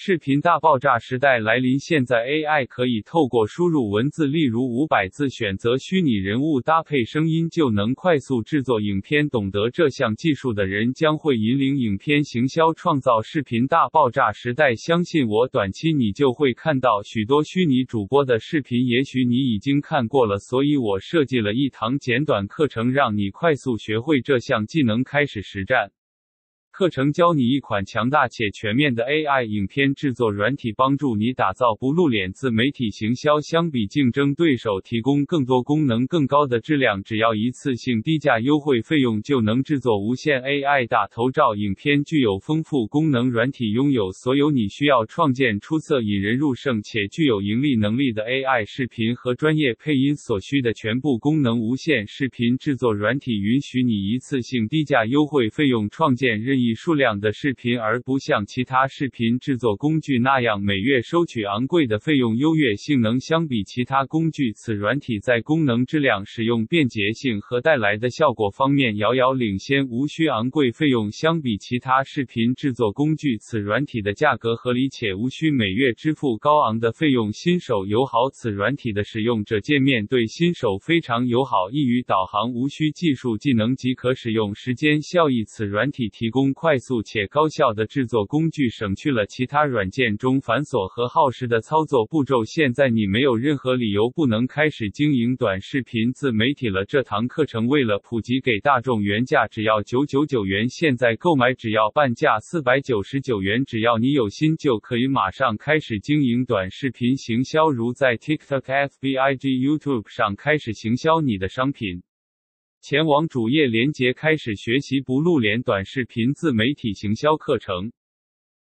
视频大爆炸时代来临，现在 AI 可以透过输入文字，例如五百字，选择虚拟人物搭配声音，就能快速制作影片。懂得这项技术的人将会引领影片行销，创造视频大爆炸时代。相信我，短期你就会看到许多虚拟主播的视频，也许你已经看过了。所以我设计了一堂简短课程，让你快速学会这项技能，开始实战。课程教你一款强大且全面的 AI 影片制作软体，帮助你打造不露脸自媒体行销，相比竞争对手提供更多功能、更高的质量。只要一次性低价优惠费用，就能制作无限 AI 大头照影片，具有丰富功能软体，拥有所有你需要创建出色、引人入胜且具有盈利能力的 AI 视频和专业配音所需的全部功能。无限视频制作软体允许你一次性低价优惠费用创建任意。以数量的视频，而不像其他视频制作工具那样每月收取昂贵的费用。优越性能相比其他工具，此软体在功能、质量、使用便捷性和带来的效果方面遥遥领先，无需昂贵费用。相比其他视频制作工具，此软体的价格合理且无需每月支付高昂的费用。新手友好，此软体的使用者界面对新手非常友好，易于导航，无需技术技能即可使用。时间效益，此软体提供。快速且高效的制作工具，省去了其他软件中繁琐和耗时的操作步骤。现在你没有任何理由不能开始经营短视频自媒体了。这堂课程为了普及给大众，原价只要九九九元，现在购买只要半价四百九十九元。只要你有心，就可以马上开始经营短视频行销，如在 TikTok、FB、IG、YouTube 上开始行销你的商品。前往主页链接开始学习不露脸短视频自媒体行销课程。